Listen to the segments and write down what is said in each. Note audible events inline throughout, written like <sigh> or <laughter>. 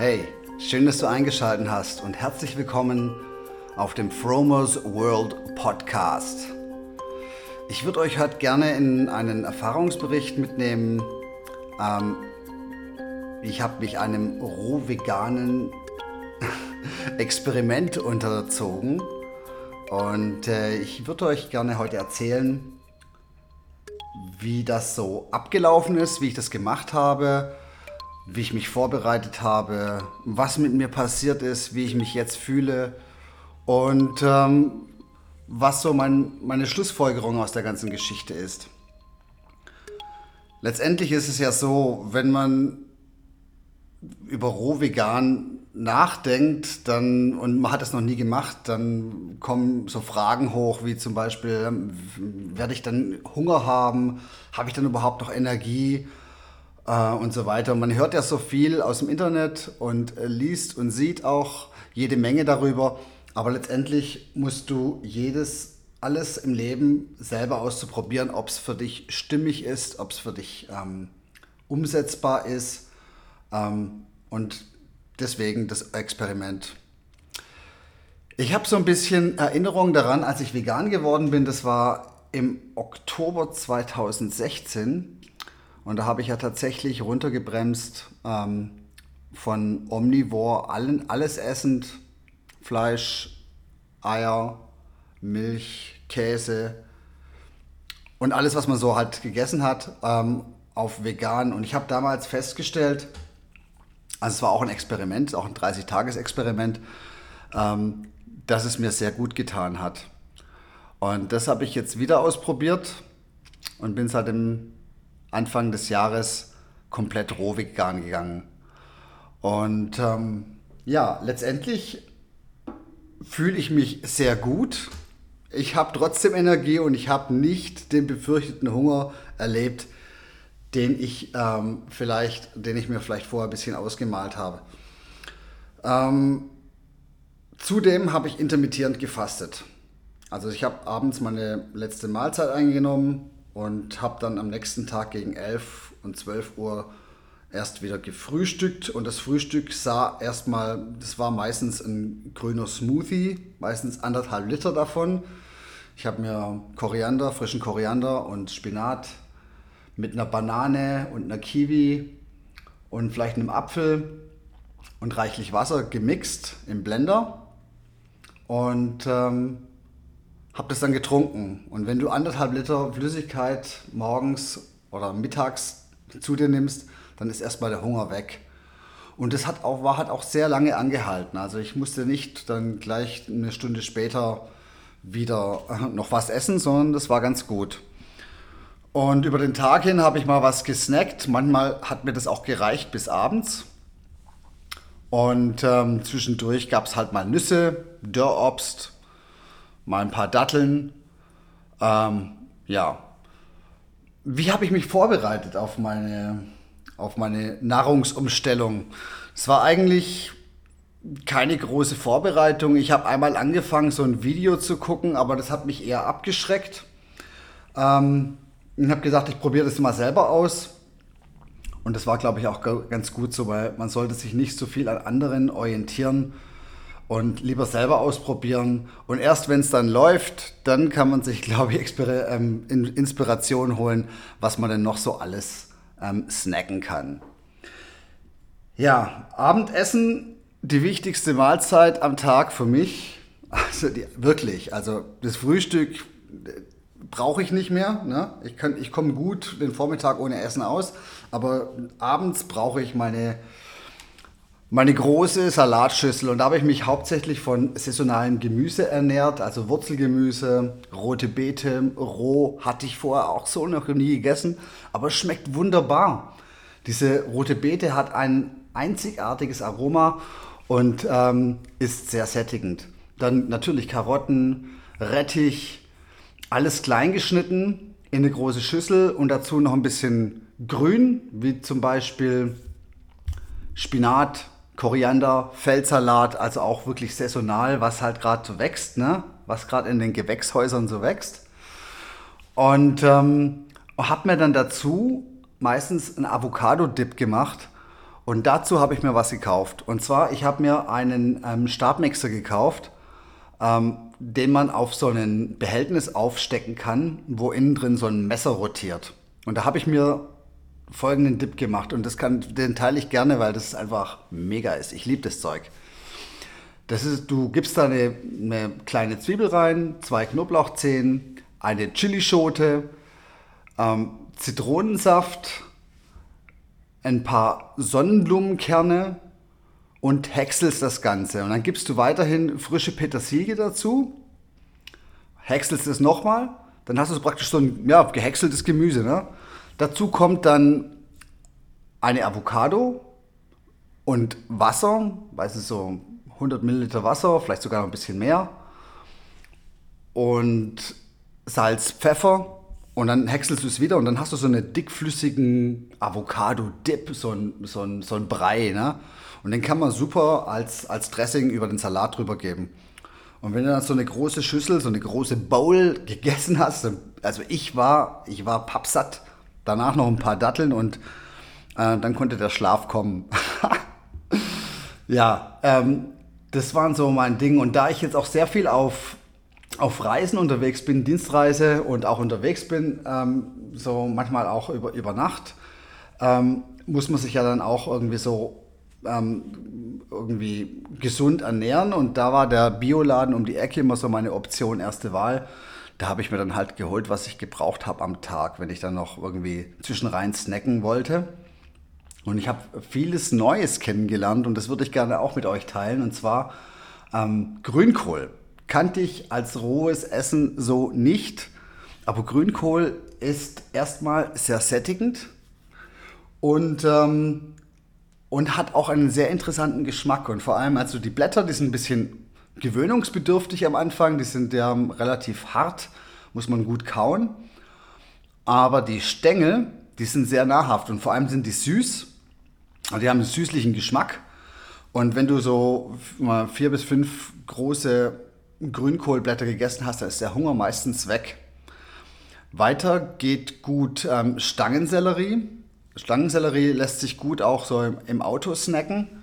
Hey, schön, dass du eingeschaltet hast und herzlich willkommen auf dem Fromers World Podcast. Ich würde euch heute gerne in einen Erfahrungsbericht mitnehmen. Ähm, ich habe mich einem roh-veganen <laughs> Experiment unterzogen und äh, ich würde euch gerne heute erzählen, wie das so abgelaufen ist, wie ich das gemacht habe, wie ich mich vorbereitet habe, was mit mir passiert ist, wie ich mich jetzt fühle und ähm, was so mein, meine Schlussfolgerung aus der ganzen Geschichte ist. Letztendlich ist es ja so, wenn man über Rohvegan nachdenkt dann, und man hat es noch nie gemacht, dann kommen so Fragen hoch, wie zum Beispiel, werde ich dann Hunger haben? Habe ich dann überhaupt noch Energie? Äh, und so weiter. Man hört ja so viel aus dem Internet und äh, liest und sieht auch jede Menge darüber. Aber letztendlich musst du jedes, alles im Leben selber auszuprobieren, ob es für dich stimmig ist, ob es für dich ähm, umsetzbar ist. Ähm, und deswegen das Experiment. Ich habe so ein bisschen Erinnerung daran, als ich vegan geworden bin. Das war im Oktober 2016. Und da habe ich ja tatsächlich runtergebremst ähm, von Omnivore, allen, alles essend, Fleisch, Eier, Milch, Käse und alles, was man so halt gegessen hat, ähm, auf vegan. Und ich habe damals festgestellt, also es war auch ein Experiment, auch ein 30-Tages-Experiment, ähm, dass es mir sehr gut getan hat. Und das habe ich jetzt wieder ausprobiert und bin seit dem Anfang des Jahres komplett roh vegan gegangen. Und ähm, ja, letztendlich fühle ich mich sehr gut. Ich habe trotzdem Energie und ich habe nicht den befürchteten Hunger erlebt, den ich ähm, vielleicht, den ich mir vielleicht vorher ein bisschen ausgemalt habe. Ähm, zudem habe ich intermittierend gefastet. Also ich habe abends meine letzte Mahlzeit eingenommen und habe dann am nächsten Tag gegen 11 und 12 Uhr erst wieder gefrühstückt und das Frühstück sah erstmal, das war meistens ein grüner Smoothie, meistens anderthalb Liter davon. Ich habe mir Koriander, frischen Koriander und Spinat mit einer Banane und einer Kiwi und vielleicht einem Apfel und reichlich Wasser gemixt im Blender und ähm, habe das dann getrunken. Und wenn du anderthalb Liter Flüssigkeit morgens oder mittags zu dir nimmst, dann ist erstmal der Hunger weg. Und das hat auch, war, hat auch sehr lange angehalten. Also ich musste nicht dann gleich eine Stunde später wieder noch was essen, sondern das war ganz gut. Und über den Tag hin habe ich mal was gesnackt. Manchmal hat mir das auch gereicht bis abends. Und ähm, zwischendurch gab es halt mal Nüsse, Dörrobst, mal ein paar Datteln. Ähm, ja. Wie habe ich mich vorbereitet auf meine, auf meine Nahrungsumstellung? Es war eigentlich keine große Vorbereitung. Ich habe einmal angefangen, so ein Video zu gucken, aber das hat mich eher abgeschreckt. Ähm, ich habe gesagt, ich probiere das mal selber aus. Und das war, glaube ich, auch ganz gut so, weil man sollte sich nicht so viel an anderen orientieren und lieber selber ausprobieren. Und erst wenn es dann läuft, dann kann man sich, <laughs> glaube ich, ähm, Inspiration holen, was man denn noch so alles ähm, snacken kann. Ja, Abendessen, die wichtigste Mahlzeit am Tag für mich. <laughs> Also die, wirklich, also das Frühstück äh, brauche ich nicht mehr. Ne? Ich, ich komme gut den Vormittag ohne Essen aus, aber abends brauche ich meine meine große Salatschüssel und da habe ich mich hauptsächlich von saisonalem Gemüse ernährt, also Wurzelgemüse, rote Beete, roh, hatte ich vorher auch so noch nie gegessen, aber es schmeckt wunderbar. Diese rote Beete hat ein einzigartiges Aroma und ähm, ist sehr sättigend. Dann natürlich Karotten, Rettich, alles klein geschnitten in eine große Schüssel und dazu noch ein bisschen Grün, wie zum Beispiel Spinat, Koriander, Feldsalat, also auch wirklich saisonal, was halt gerade so wächst, ne? was gerade in den Gewächshäusern so wächst. Und ähm, habe mir dann dazu meistens einen Avocado-Dip gemacht. Und dazu habe ich mir was gekauft. Und zwar, ich habe mir einen ähm, Stabmixer gekauft, ähm, den man auf so ein Behältnis aufstecken kann, wo innen drin so ein Messer rotiert. Und da habe ich mir folgenden Dip gemacht. Und das kann, den teile ich gerne, weil das einfach mega ist. Ich liebe das Zeug. Das ist, du gibst da eine, eine kleine Zwiebel rein, zwei Knoblauchzehen, eine Chilischote, ähm, Zitronensaft, ein paar Sonnenblumenkerne und häckselst das Ganze. Und dann gibst du weiterhin frische Petersilie dazu, häckselst es nochmal, dann hast du praktisch so ein ja, gehäckseltes Gemüse. Ne? Dazu kommt dann eine Avocado und Wasser, weiß es so 100 Milliliter Wasser, vielleicht sogar noch ein bisschen mehr. Und Salz, Pfeffer und dann häckselst du es wieder und dann hast du so einen dickflüssigen Avocado-Dip, so ein, so, ein, so ein Brei. Ne? Und den kann man super als, als Dressing über den Salat drüber geben. Und wenn du dann so eine große Schüssel, so eine große Bowl gegessen hast, also ich war, ich war pappsatt, danach noch ein paar Datteln und äh, dann konnte der Schlaf kommen. <laughs> ja, ähm, das waren so mein Ding. Und da ich jetzt auch sehr viel auf auf Reisen unterwegs bin, Dienstreise und auch unterwegs bin, ähm, so manchmal auch über, über Nacht, ähm, muss man sich ja dann auch irgendwie so ähm, irgendwie gesund ernähren. Und da war der Bioladen um die Ecke immer so meine Option, erste Wahl. Da habe ich mir dann halt geholt, was ich gebraucht habe am Tag, wenn ich dann noch irgendwie zwischenrein snacken wollte. Und ich habe vieles Neues kennengelernt und das würde ich gerne auch mit euch teilen. Und zwar ähm, Grünkohl kannte ich als rohes Essen so nicht. Aber Grünkohl ist erstmal sehr sättigend und, ähm, und hat auch einen sehr interessanten Geschmack. Und vor allem, also die Blätter, die sind ein bisschen gewöhnungsbedürftig am Anfang, die sind ja relativ hart, muss man gut kauen. Aber die Stängel, die sind sehr nahrhaft und vor allem sind die süß. Die haben einen süßlichen Geschmack. Und wenn du so mal vier bis fünf große Grünkohlblätter gegessen hast, dann ist der Hunger meistens weg. Weiter geht gut ähm, Stangensellerie. Stangensellerie lässt sich gut auch so im, Auto snacken.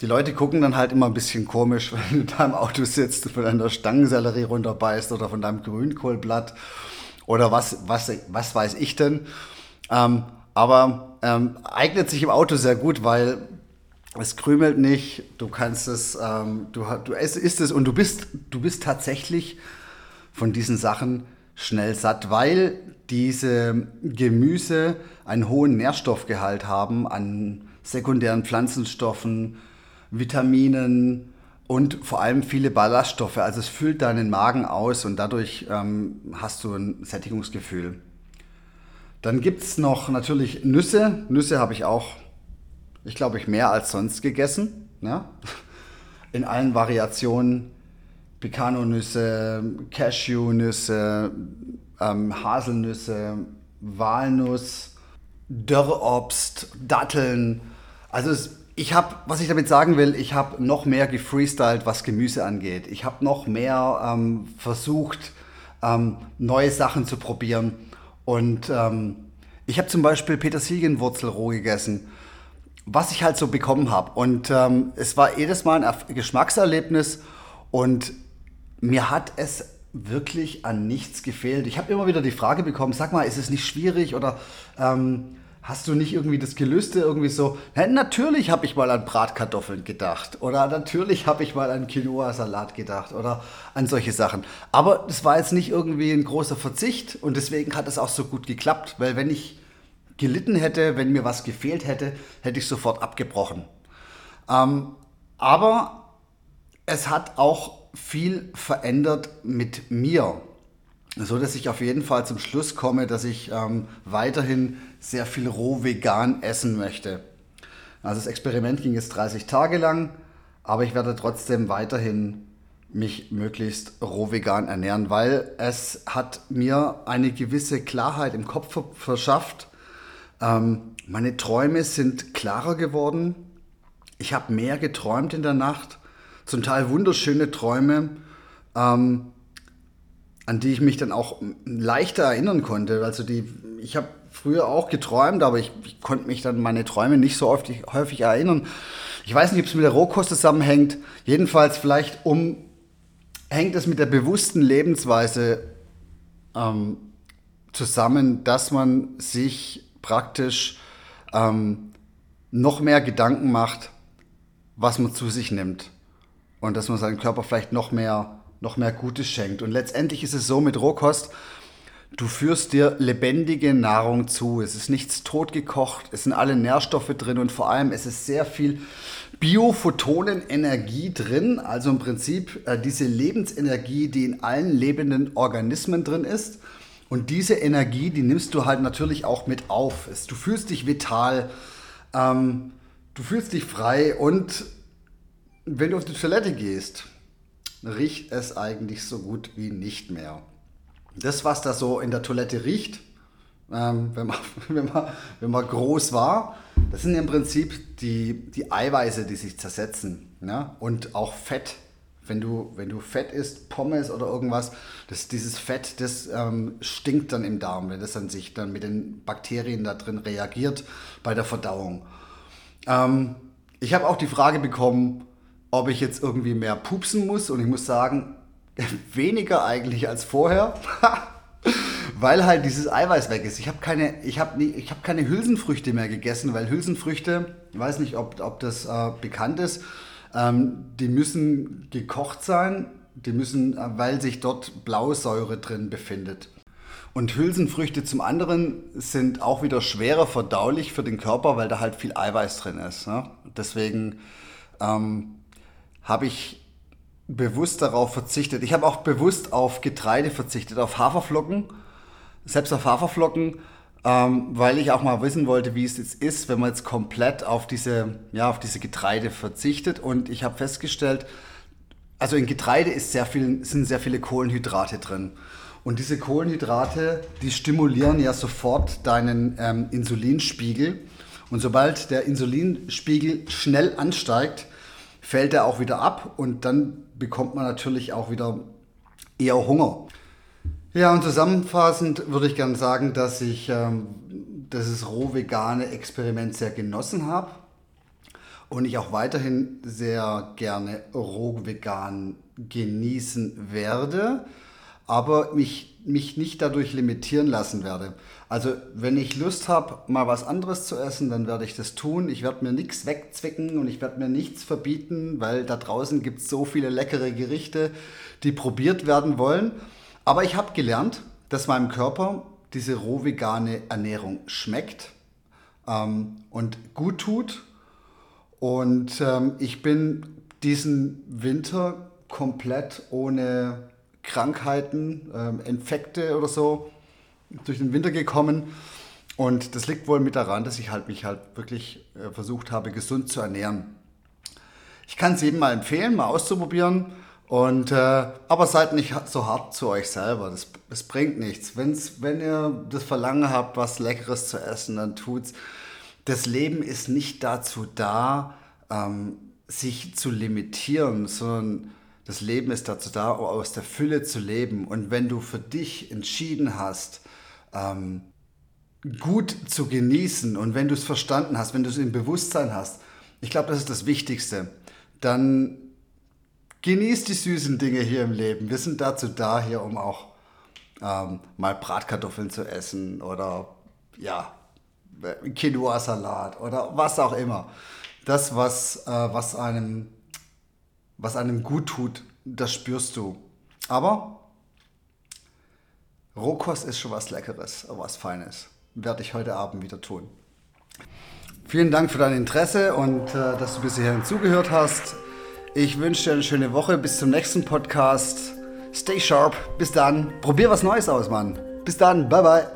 Die Leute gucken dann halt immer ein bisschen komisch, <laughs> wenn du da im Auto sitzt und von deiner Stangensellerie runterbeißt oder von deinem Grünkohlblatt oder was, was, was weiß ich denn. Ähm, aber ähm, eignet sich im Auto sehr gut, weil es krümelt nicht, du kannst es, ähm, du, du isst es und du bist, du bist tatsächlich von diesen Sachen schnell satt, weil diese Gemüse einen hohen Nährstoffgehalt haben an sekundären Pflanzenstoffen, Vitaminen und vor allem viele Ballaststoffe. Also es füllt deinen Magen aus und dadurch ähm, hast du ein Sättigungsgefühl. Dann gibt es noch natürlich Nüsse. Nüsse habe ich auch ich glaube, ich mehr als sonst gegessen. Ne? In allen Variationen. Pecanonüsse, Cashewnüsse, ähm, Haselnüsse, Walnuss, Dörrobst, Datteln. Also es, ich habe, was ich damit sagen will, ich habe noch mehr gefreestylt, was Gemüse angeht. Ich habe noch mehr ähm, versucht, ähm, neue Sachen zu probieren. Und ähm, ich habe zum Beispiel Petersilienwurzel roh gegessen was ich halt so bekommen habe. Und ähm, es war jedes Mal ein Geschmackserlebnis und mir hat es wirklich an nichts gefehlt. Ich habe immer wieder die Frage bekommen, sag mal, ist es nicht schwierig oder ähm, hast du nicht irgendwie das Gelüste irgendwie so? Na, natürlich habe ich mal an Bratkartoffeln gedacht oder natürlich habe ich mal an Quinoa-Salat gedacht oder an solche Sachen. Aber es war jetzt nicht irgendwie ein großer Verzicht und deswegen hat es auch so gut geklappt, weil wenn ich gelitten hätte, wenn mir was gefehlt hätte, hätte ich sofort abgebrochen. Ähm, aber es hat auch viel verändert mit mir, so dass ich auf jeden Fall zum Schluss komme, dass ich ähm, weiterhin sehr viel roh vegan essen möchte. Also das Experiment ging jetzt 30 Tage lang, aber ich werde trotzdem weiterhin mich möglichst roh vegan ernähren, weil es hat mir eine gewisse Klarheit im Kopf verschafft, ähm, meine Träume sind klarer geworden. Ich habe mehr geträumt in der Nacht. Zum Teil wunderschöne Träume, ähm, an die ich mich dann auch leichter erinnern konnte. Also die, ich habe früher auch geträumt, aber ich, ich konnte mich dann meine Träume nicht so oft, häufig erinnern. Ich weiß nicht, ob es mit der Rohkost zusammenhängt. Jedenfalls vielleicht um hängt es mit der bewussten Lebensweise ähm, zusammen, dass man sich praktisch ähm, noch mehr Gedanken macht, was man zu sich nimmt. Und dass man seinem Körper vielleicht noch mehr, noch mehr Gutes schenkt. Und letztendlich ist es so mit Rohkost, du führst dir lebendige Nahrung zu. Es ist nichts totgekocht, es sind alle Nährstoffe drin und vor allem es ist sehr viel Biophotonenenergie drin, also im Prinzip äh, diese Lebensenergie, die in allen lebenden Organismen drin ist. Und diese Energie, die nimmst du halt natürlich auch mit auf. du fühlst dich vital, ähm, du fühlst dich frei und wenn du auf die Toilette gehst, riecht es eigentlich so gut wie nicht mehr. Das, was da so in der Toilette riecht, ähm, wenn, man, <laughs> wenn, man, wenn man groß war, das sind im Prinzip die, die Eiweiße, die sich zersetzen. Ne? Und auch Fett. Wenn du, wenn du Fett isst, Pommes oder irgendwas, das, dieses Fett, das ähm, stinkt dann im Darm, wenn das dann sich dann mit den Bakterien da drin reagiert bei der Verdauung. Ähm, ich habe auch die Frage bekommen, ob ich jetzt irgendwie mehr pupsen muss und ich muss sagen, <laughs> weniger eigentlich als vorher. <laughs> weil halt dieses Eiweiß weg ist. Ich habe keine, hab hab keine Hülsenfrüchte mehr gegessen, weil Hülsenfrüchte, ich weiß nicht, ob, ob das äh, bekannt ist, ähm, die müssen gekocht sein, die müssen, äh, weil sich dort Blausäure drin befindet. Und Hülsenfrüchte zum anderen sind auch wieder schwerer verdaulich für den Körper, weil da halt viel Eiweiß drin ist. Ne? Deswegen ähm, habe ich bewusst darauf verzichtet. Ich habe auch bewusst auf Getreide verzichtet, auf Haferflocken, selbst auf Haferflocken, ähm, weil ich auch mal wissen wollte, wie es jetzt ist, wenn man jetzt komplett auf diese, ja, auf diese Getreide verzichtet. Und ich habe festgestellt, also in Getreide ist sehr viel, sind sehr viele Kohlenhydrate drin. Und diese Kohlenhydrate, die stimulieren ja sofort deinen ähm, Insulinspiegel. Und sobald der Insulinspiegel schnell ansteigt, fällt er auch wieder ab und dann bekommt man natürlich auch wieder eher Hunger. Ja, und zusammenfassend würde ich gerne sagen, dass ich ähm, dieses roh-vegane Experiment sehr genossen habe und ich auch weiterhin sehr gerne roh-vegan genießen werde aber mich, mich nicht dadurch limitieren lassen werde. Also wenn ich Lust habe, mal was anderes zu essen, dann werde ich das tun. Ich werde mir nichts wegzwicken und ich werde mir nichts verbieten, weil da draußen gibt es so viele leckere Gerichte, die probiert werden wollen. Aber ich habe gelernt, dass meinem Körper diese roh-vegane Ernährung schmeckt ähm, und gut tut. Und ähm, ich bin diesen Winter komplett ohne Krankheiten, ähm, Infekte oder so durch den Winter gekommen. Und das liegt wohl mit daran, dass ich halt mich halt wirklich äh, versucht habe, gesund zu ernähren. Ich kann es jedem mal empfehlen, mal auszuprobieren. Und, äh, aber seid nicht so hart zu euch selber. Das, das bringt nichts. Wenn's, wenn ihr das Verlangen habt, was Leckeres zu essen, dann tut's. Das Leben ist nicht dazu da, ähm, sich zu limitieren, sondern das Leben ist dazu da, aus der Fülle zu leben. Und wenn du für dich entschieden hast, ähm, gut zu genießen und wenn du es verstanden hast, wenn du es im Bewusstsein hast, ich glaube, das ist das Wichtigste, dann genieß die süßen Dinge hier im Leben. Wir sind dazu da, hier um auch ähm, mal Bratkartoffeln zu essen oder ja, Quinoa-Salat oder was auch immer. Das, was, äh, was einem was einem gut tut, das spürst du. Aber Rohkost ist schon was Leckeres, was Feines. Werde ich heute Abend wieder tun. Vielen Dank für dein Interesse und äh, dass du bis hierhin zugehört hast. Ich wünsche dir eine schöne Woche. Bis zum nächsten Podcast. Stay sharp. Bis dann. Probier was Neues aus, Mann. Bis dann. Bye, bye.